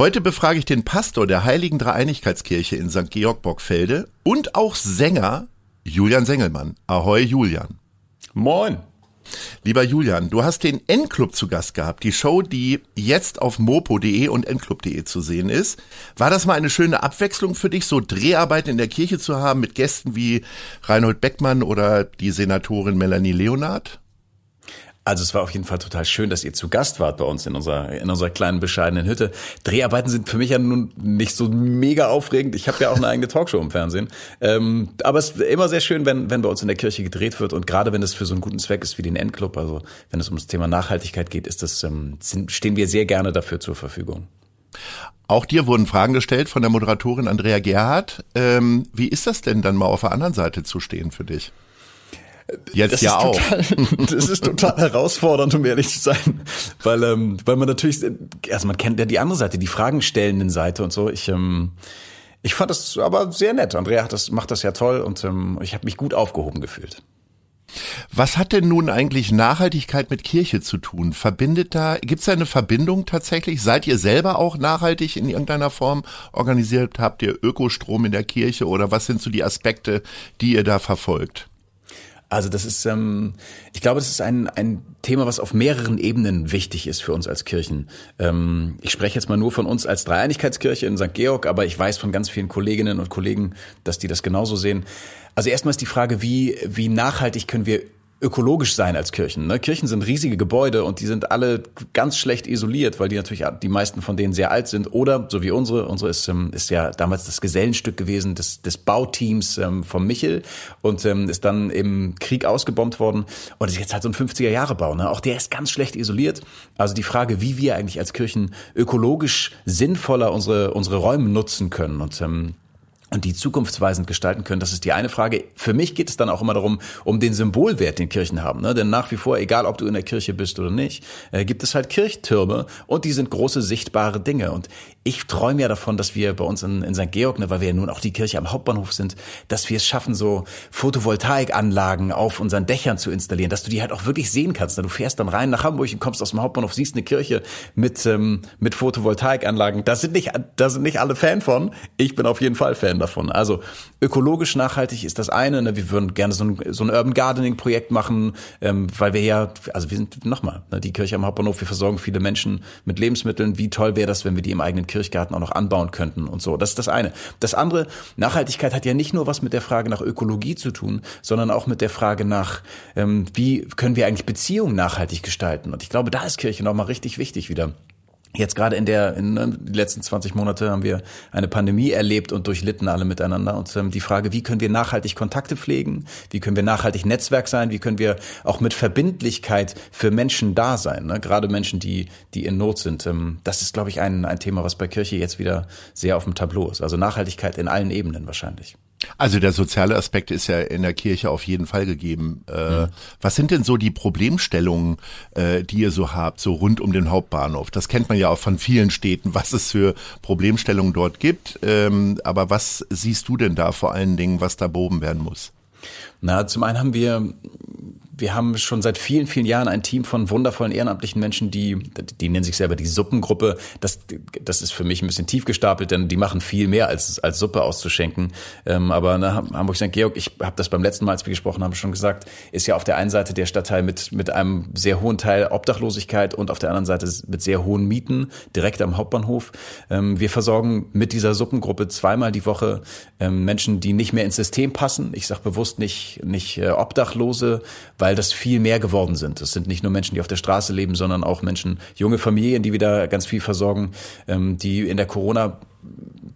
Heute befrage ich den Pastor der Heiligen Dreieinigkeitskirche in St. Georg Bockfelde und auch Sänger Julian Sengelmann. Ahoi Julian. Moin. Lieber Julian, du hast den N-Club zu Gast gehabt, die Show, die jetzt auf mopo.de und nclub.de zu sehen ist. War das mal eine schöne Abwechslung für dich, so Dreharbeiten in der Kirche zu haben mit Gästen wie Reinhold Beckmann oder die Senatorin Melanie Leonard? Also es war auf jeden Fall total schön, dass ihr zu Gast wart bei uns in unserer in unserer kleinen bescheidenen Hütte. Dreharbeiten sind für mich ja nun nicht so mega aufregend. Ich habe ja auch eine eigene Talkshow im Fernsehen. Ähm, aber es ist immer sehr schön, wenn wenn bei uns in der Kirche gedreht wird und gerade wenn es für so einen guten Zweck ist wie den Endclub, also wenn es um das Thema Nachhaltigkeit geht, ist das ähm, stehen wir sehr gerne dafür zur Verfügung. Auch dir wurden Fragen gestellt von der Moderatorin Andrea Gerhardt. Ähm, wie ist das denn dann mal auf der anderen Seite zu stehen für dich? Jetzt das ja auch. Total, das ist total herausfordernd, um ehrlich zu sein, weil ähm, weil man natürlich, also man kennt ja die andere Seite, die fragenstellenden Seite und so. Ich ähm, ich fand das aber sehr nett. Andrea hat das, macht das ja toll und ähm, ich habe mich gut aufgehoben gefühlt. Was hat denn nun eigentlich Nachhaltigkeit mit Kirche zu tun? Verbindet da, gibt es da eine Verbindung tatsächlich? Seid ihr selber auch nachhaltig in irgendeiner Form organisiert? Habt ihr Ökostrom in der Kirche oder was sind so die Aspekte, die ihr da verfolgt? Also das ist, ähm, ich glaube, das ist ein, ein Thema, was auf mehreren Ebenen wichtig ist für uns als Kirchen. Ähm, ich spreche jetzt mal nur von uns als Dreieinigkeitskirche in St. Georg, aber ich weiß von ganz vielen Kolleginnen und Kollegen, dass die das genauso sehen. Also erstmal ist die Frage, wie, wie nachhaltig können wir ökologisch sein als Kirchen. Ne? Kirchen sind riesige Gebäude und die sind alle ganz schlecht isoliert, weil die natürlich die meisten von denen sehr alt sind. Oder so wie unsere, unsere ist, ähm, ist ja damals das Gesellenstück gewesen des, des Bauteams ähm, vom Michel und ähm, ist dann im Krieg ausgebombt worden und ist jetzt halt so ein 50er Jahre Bau. Ne? Auch der ist ganz schlecht isoliert. Also die Frage, wie wir eigentlich als Kirchen ökologisch sinnvoller unsere unsere Räume nutzen können und ähm, und die zukunftsweisend gestalten können. Das ist die eine Frage. Für mich geht es dann auch immer darum, um den Symbolwert, den Kirchen haben. Ne? Denn nach wie vor, egal ob du in der Kirche bist oder nicht, äh, gibt es halt Kirchtürme und die sind große sichtbare Dinge. Und ich träume ja davon, dass wir bei uns in, in St. Georg, ne, weil wir ja nun auch die Kirche am Hauptbahnhof sind, dass wir es schaffen, so Photovoltaikanlagen auf unseren Dächern zu installieren, dass du die halt auch wirklich sehen kannst. Ne? Du fährst dann rein nach Hamburg und kommst aus dem Hauptbahnhof, siehst eine Kirche mit, ähm, mit Photovoltaikanlagen. Da sind nicht, da sind nicht alle Fan von. Ich bin auf jeden Fall Fan davon. Also ökologisch nachhaltig ist das eine. Ne? Wir würden gerne so ein, so ein Urban Gardening Projekt machen, ähm, weil wir ja, also wir sind nochmal, ne, die Kirche am Hauptbahnhof, wir versorgen viele Menschen mit Lebensmitteln. Wie toll wäre das, wenn wir die im eigenen Kirchgarten auch noch anbauen könnten und so. Das ist das eine. Das andere, Nachhaltigkeit hat ja nicht nur was mit der Frage nach Ökologie zu tun, sondern auch mit der Frage nach, ähm, wie können wir eigentlich Beziehungen nachhaltig gestalten? Und ich glaube, da ist Kirche nochmal richtig wichtig wieder. Jetzt gerade in der in ne, die letzten 20 Monate haben wir eine Pandemie erlebt und durchlitten alle miteinander. Und ähm, die Frage, wie können wir nachhaltig Kontakte pflegen? Wie können wir nachhaltig Netzwerk sein? Wie können wir auch mit Verbindlichkeit für Menschen da sein? Ne? Gerade Menschen, die die in Not sind. Ähm, das ist, glaube ich, ein ein Thema, was bei Kirche jetzt wieder sehr auf dem Tableau ist. Also Nachhaltigkeit in allen Ebenen wahrscheinlich. Also der soziale Aspekt ist ja in der Kirche auf jeden Fall gegeben. Äh, mhm. Was sind denn so die Problemstellungen, äh, die ihr so habt, so rund um den Hauptbahnhof? Das kennt man ja auch von vielen Städten, was es für Problemstellungen dort gibt. Ähm, aber was siehst du denn da vor allen Dingen, was da behoben werden muss? Na, zum einen haben wir wir haben schon seit vielen, vielen Jahren ein Team von wundervollen ehrenamtlichen Menschen, die, die nennen sich selber die Suppengruppe. Das, das ist für mich ein bisschen tief gestapelt, denn die machen viel mehr als, als Suppe auszuschenken. Ähm, aber ne, Hamburg St. Georg, ich habe das beim letzten Mal, als wir gesprochen haben, schon gesagt, ist ja auf der einen Seite der Stadtteil mit, mit einem sehr hohen Teil Obdachlosigkeit und auf der anderen Seite mit sehr hohen Mieten direkt am Hauptbahnhof. Ähm, wir versorgen mit dieser Suppengruppe zweimal die Woche ähm, Menschen, die nicht mehr ins System passen. Ich sage bewusst nicht, nicht äh, Obdachlose, weil das viel mehr geworden sind. Es sind nicht nur Menschen, die auf der Straße leben, sondern auch Menschen, junge Familien, die wieder ganz viel versorgen, ähm, die in der Corona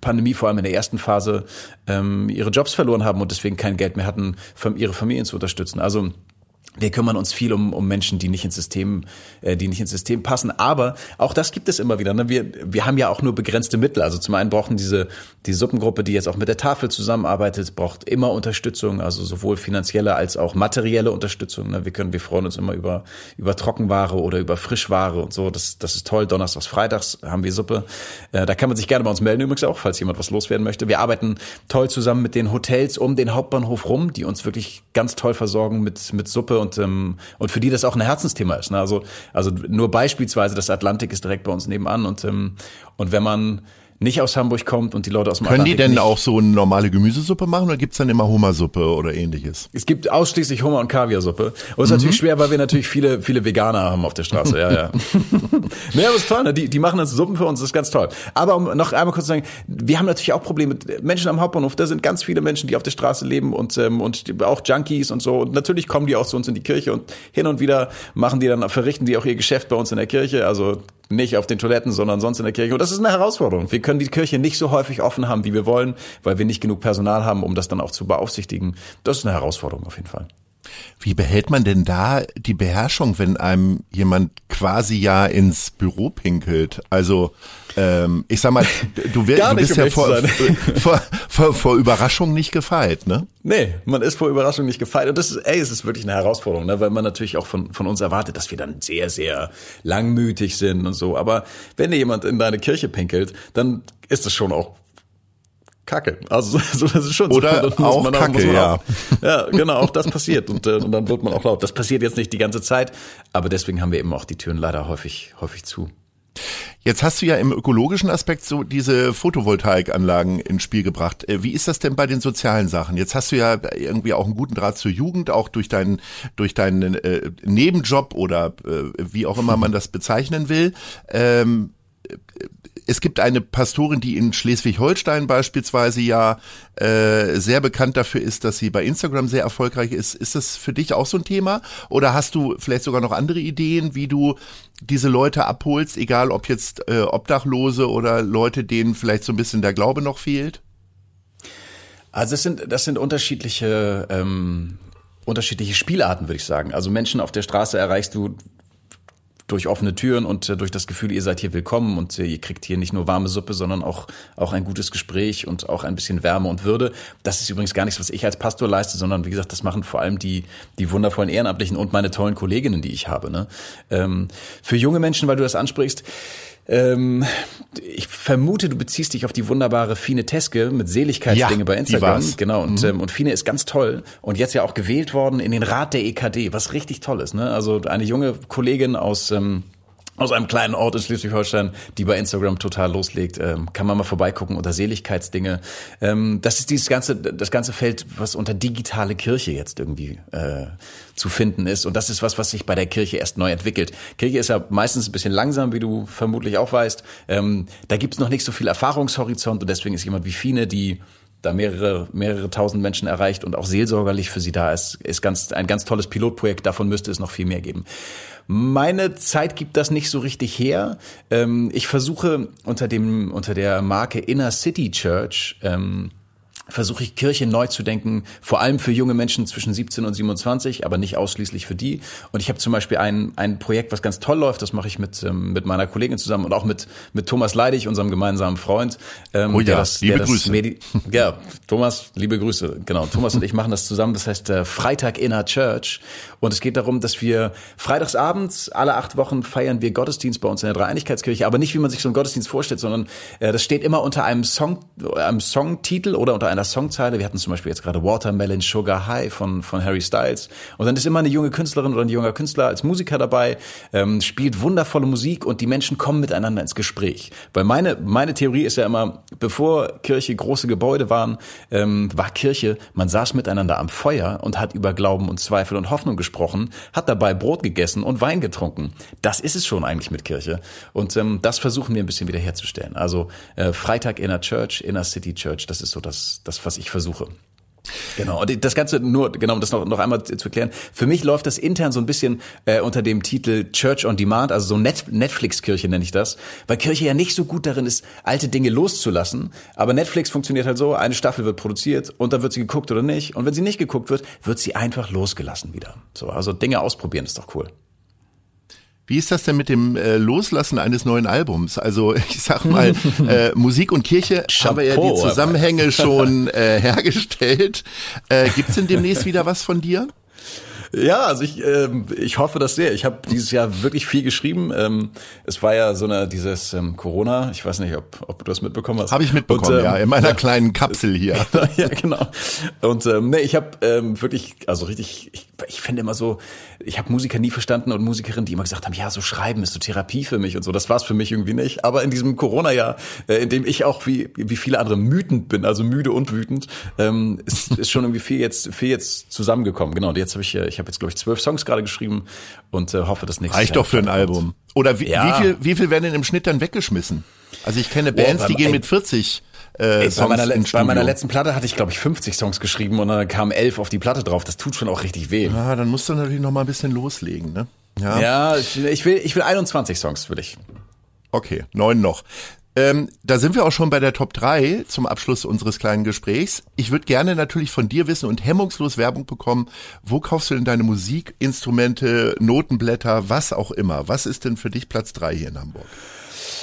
Pandemie, vor allem in der ersten Phase, ähm, ihre Jobs verloren haben und deswegen kein Geld mehr hatten, ihre Familien zu unterstützen. Also wir kümmern uns viel um, um Menschen, die nicht ins System, äh, die nicht ins System passen. Aber auch das gibt es immer wieder. Ne? Wir, wir haben ja auch nur begrenzte Mittel. Also zum einen brauchen diese die Suppengruppe, die jetzt auch mit der Tafel zusammenarbeitet, braucht immer Unterstützung, also sowohl finanzielle als auch materielle Unterstützung. Ne? Wir können, wir freuen uns immer über über Trockenware oder über Frischware und so. Das das ist toll. Donnerstags, Freitags haben wir Suppe. Äh, da kann man sich gerne bei uns melden übrigens auch, falls jemand was loswerden möchte. Wir arbeiten toll zusammen mit den Hotels um den Hauptbahnhof rum, die uns wirklich ganz toll versorgen mit mit Suppe und, ähm, und für die das auch ein Herzensthema ist. Ne? Also, also nur beispielsweise das Atlantik ist direkt bei uns nebenan und, ähm, und wenn man nicht aus Hamburg kommt und die Leute aus dem Können Atlantik die denn nicht, auch so eine normale Gemüsesuppe machen oder gibt's dann immer Hummersuppe oder ähnliches? Es gibt ausschließlich Hummer- und Kaviarsuppe. Und es ist natürlich schwer, weil wir natürlich viele, viele Veganer haben auf der Straße. Ja, ja. nee, aber ist toll. Ne? Die, die machen das Suppen für uns, das ist ganz toll. Aber um noch einmal kurz zu sagen, wir haben natürlich auch Probleme mit Menschen am Hauptbahnhof. Da sind ganz viele Menschen, die auf der Straße leben und, ähm, und auch Junkies und so. Und natürlich kommen die auch zu uns in die Kirche und hin und wieder machen die dann, verrichten die auch ihr Geschäft bei uns in der Kirche. Also nicht auf den Toiletten, sondern sonst in der Kirche. Und das ist eine Herausforderung. Wir können die Kirche nicht so häufig offen haben, wie wir wollen, weil wir nicht genug Personal haben, um das dann auch zu beaufsichtigen. Das ist eine Herausforderung auf jeden Fall. Wie behält man denn da die Beherrschung, wenn einem jemand quasi ja ins Büro pinkelt? Also ähm, ich sag mal, du, wir, Gar du nicht, bist ja vor, vor, vor, vor Überraschung nicht gefeit, ne? Nee, man ist vor Überraschung nicht gefeit. Und das ist, ey, es ist wirklich eine Herausforderung, ne? weil man natürlich auch von, von uns erwartet, dass wir dann sehr, sehr langmütig sind und so. Aber wenn dir jemand in deine Kirche pinkelt, dann ist das schon auch Kacke. Also so, das ist schon Oder so. Dann auch Kacke, man ja. Auch, ja, genau, auch das passiert. Und, äh, und dann wird man auch laut. Das passiert jetzt nicht die ganze Zeit, aber deswegen haben wir eben auch die Türen leider häufig, häufig zu. Jetzt hast du ja im ökologischen Aspekt so diese Photovoltaikanlagen ins Spiel gebracht. Äh, Wie ist das denn bei den sozialen Sachen? Jetzt hast du ja irgendwie auch einen guten Draht zur Jugend, auch durch deinen durch deinen äh, Nebenjob oder äh, wie auch immer man das bezeichnen will. Ähm, es gibt eine Pastorin, die in Schleswig-Holstein beispielsweise ja äh, sehr bekannt dafür ist, dass sie bei Instagram sehr erfolgreich ist. Ist das für dich auch so ein Thema? Oder hast du vielleicht sogar noch andere Ideen, wie du diese Leute abholst, egal ob jetzt äh, Obdachlose oder Leute, denen vielleicht so ein bisschen der Glaube noch fehlt? Also das sind, das sind unterschiedliche, ähm, unterschiedliche Spielarten, würde ich sagen. Also Menschen auf der Straße erreichst du durch offene Türen und äh, durch das Gefühl, ihr seid hier willkommen und äh, ihr kriegt hier nicht nur warme Suppe, sondern auch, auch ein gutes Gespräch und auch ein bisschen Wärme und Würde. Das ist übrigens gar nichts, was ich als Pastor leiste, sondern wie gesagt, das machen vor allem die, die wundervollen Ehrenamtlichen und meine tollen Kolleginnen, die ich habe. Ne? Ähm, für junge Menschen, weil du das ansprichst, ähm, ich vermute, du beziehst dich auf die wunderbare Fine Teske mit Seligkeitsdinge Ja, bei Instagram. Genau, und, ähm, und Fine ist ganz toll und jetzt ja auch gewählt worden in den Rat der EKD, was richtig toll ist. Ne? Also eine junge Kollegin aus... Ähm, aus einem kleinen Ort in Schleswig-Holstein, die bei Instagram total loslegt, ähm, kann man mal vorbeigucken unter Seligkeitsdinge. Ähm, das ist dieses ganze, das ganze Feld, was unter digitale Kirche jetzt irgendwie äh, zu finden ist. Und das ist was, was sich bei der Kirche erst neu entwickelt. Kirche ist ja meistens ein bisschen langsam, wie du vermutlich auch weißt. Ähm, da gibt's noch nicht so viel Erfahrungshorizont und deswegen ist jemand wie Fine, die da mehrere, mehrere tausend Menschen erreicht und auch seelsorgerlich für sie da ist, ist ganz, ein ganz tolles Pilotprojekt. Davon müsste es noch viel mehr geben. Meine Zeit gibt das nicht so richtig her. Ähm, ich versuche unter dem, unter der Marke Inner City Church, ähm, versuche ich Kirche neu zu denken, vor allem für junge Menschen zwischen 17 und 27, aber nicht ausschließlich für die. Und ich habe zum Beispiel ein, ein Projekt, was ganz toll läuft, das mache ich mit, ähm, mit meiner Kollegin zusammen und auch mit, mit Thomas Leidig, unserem gemeinsamen Freund. Ähm, Oh ja, der das, liebe der das Grüße. Medi ja, Thomas, liebe Grüße. Genau, Thomas und ich machen das zusammen, das heißt äh, Freitag Inner Church. Und es geht darum, dass wir freitagsabends, alle acht Wochen feiern wir Gottesdienst bei uns in der Dreieinigkeitskirche, aber nicht, wie man sich so einen Gottesdienst vorstellt, sondern äh, das steht immer unter einem Song, einem Songtitel oder unter einem einer Songzeile. Wir hatten zum Beispiel jetzt gerade Watermelon Sugar High von, von Harry Styles. Und dann ist immer eine junge Künstlerin oder ein junger Künstler als Musiker dabei, ähm, spielt wundervolle Musik und die Menschen kommen miteinander ins Gespräch. Weil meine, meine Theorie ist ja immer, bevor Kirche große Gebäude waren, ähm, war Kirche, man saß miteinander am Feuer und hat über Glauben und Zweifel und Hoffnung gesprochen, hat dabei Brot gegessen und Wein getrunken. Das ist es schon eigentlich mit Kirche. Und ähm, das versuchen wir ein bisschen wiederherzustellen. Also äh, Freitag Inner Church, Inner City Church, das ist so das, das was ich versuche. Genau, und das Ganze nur, genau, um das noch, noch einmal zu erklären, für mich läuft das intern so ein bisschen äh, unter dem Titel Church on Demand, also so Net Netflix-Kirche nenne ich das, weil Kirche ja nicht so gut darin ist, alte Dinge loszulassen, aber Netflix funktioniert halt so, eine Staffel wird produziert und dann wird sie geguckt oder nicht und wenn sie nicht geguckt wird, wird sie einfach losgelassen wieder. So, also Dinge ausprobieren ist doch cool. Wie ist das denn mit dem äh, Loslassen eines neuen Albums? Also ich sag mal, äh, Musik und Kirche haben ja die Zusammenhänge schon äh, hergestellt. Äh, gibt's denn demnächst wieder was von dir? Ja, also ich, ähm, ich hoffe das sehr. Ich habe dieses Jahr wirklich viel geschrieben. Ähm, es war ja so eine dieses ähm, Corona. Ich weiß nicht, ob, ob du das mitbekommen hast. Habe ich mitbekommen, und, ähm, ja, in meiner kleinen Kapsel hier. ja, genau. Und ähm, nee, ich habe ähm, wirklich, also richtig, ich, ich finde immer so, ich habe Musiker nie verstanden und Musikerinnen, die immer gesagt haben, ja, so schreiben ist so Therapie für mich und so. Das war es für mich irgendwie nicht. Aber in diesem Corona-Jahr, äh, in dem ich auch wie, wie viele andere wütend bin, also müde und wütend, ähm, ist, ist schon irgendwie viel jetzt, viel jetzt zusammengekommen. Genau. Und jetzt habe ich, ich habe jetzt glaube ich zwölf Songs gerade geschrieben und äh, hoffe, dass nächstes Reicht Jahr doch für ein Album. Oder wie, ja. wie viel, wie viel werden denn im Schnitt dann weggeschmissen? Also ich kenne Bands, oh, die gehen mit 40 äh, Songs bei, meiner, bei meiner letzten Platte hatte ich, glaube ich, 50 Songs geschrieben und dann kamen elf auf die Platte drauf. Das tut schon auch richtig weh. Ja, dann musst du natürlich noch mal ein bisschen loslegen, ne? Ja, ja ich, will, ich will 21 Songs, will ich. Okay, neun noch. Ähm, da sind wir auch schon bei der Top 3 zum Abschluss unseres kleinen Gesprächs. Ich würde gerne natürlich von dir wissen und hemmungslos Werbung bekommen. Wo kaufst du denn deine Musikinstrumente, Notenblätter, was auch immer? Was ist denn für dich Platz 3 hier in Hamburg?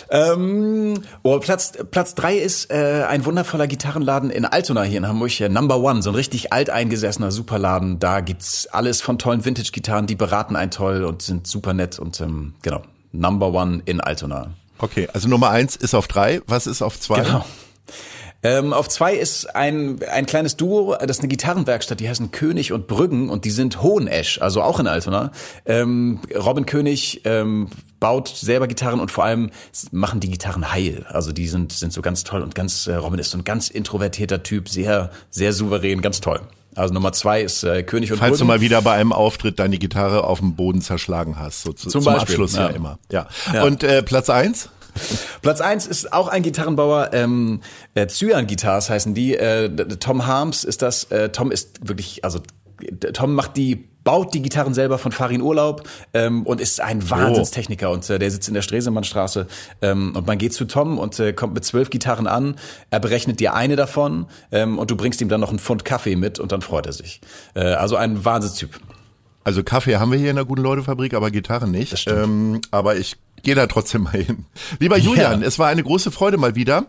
Ähm, oh, Platz Platz drei ist äh, ein wundervoller Gitarrenladen in Altona hier in Hamburg, äh, Number One, so ein richtig alteingesessener Superladen. Da gibt's alles von tollen Vintage-Gitarren, die beraten einen toll und sind super nett und ähm, genau, Number One in Altona. Okay, also Nummer eins ist auf drei. Was ist auf zwei? Genau. Ähm, auf zwei ist ein, ein kleines Duo, das ist eine Gitarrenwerkstatt, die heißen König und Brüggen und die sind Hohenesch, also auch in Altona. Ähm, Robin König ähm, baut selber Gitarren und vor allem machen die Gitarren heil. Also die sind, sind so ganz toll und ganz, äh, Robin ist so ein ganz introvertierter Typ, sehr, sehr souverän, ganz toll. Also Nummer zwei ist äh, König und Falls Brüggen. du mal wieder bei einem Auftritt deine Gitarre auf dem Boden zerschlagen hast, so zu, zum, zum Abschluss ja. ja immer. Ja. ja. Und äh, Platz eins? Platz eins ist auch ein Gitarrenbauer, ähm, äh, Cyan Guitars heißen die. Äh, Tom Harms ist das. Äh, Tom ist wirklich, also Tom macht die baut die Gitarren selber von Farin Urlaub ähm, und ist ein Wahnsinnstechniker und äh, der sitzt in der Stresemannstraße ähm, und man geht zu Tom und äh, kommt mit zwölf Gitarren an, er berechnet dir eine davon ähm, und du bringst ihm dann noch einen Pfund Kaffee mit und dann freut er sich. Äh, also ein Wahnsinnstyp. Also Kaffee haben wir hier in der guten Leute-Fabrik, aber Gitarren nicht. Ähm, aber ich Geh da trotzdem mal hin. Lieber Julian, ja. es war eine große Freude mal wieder.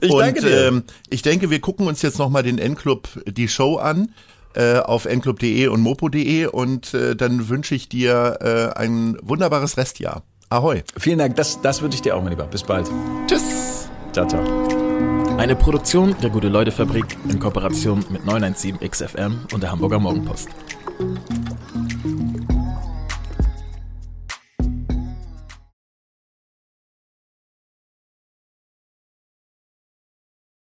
Ich und, danke dir. Ähm, ich denke, wir gucken uns jetzt nochmal den N-Club, die Show an äh, auf nclub.de und mopo.de und äh, dann wünsche ich dir äh, ein wunderbares Restjahr. Ahoi. Vielen Dank, das, das wünsche ich dir auch, mein Lieber. Bis bald. Tschüss. Ciao, ciao. Eine Produktion der Gute-Leute-Fabrik in Kooperation mit 917 XFM und der Hamburger Morgenpost.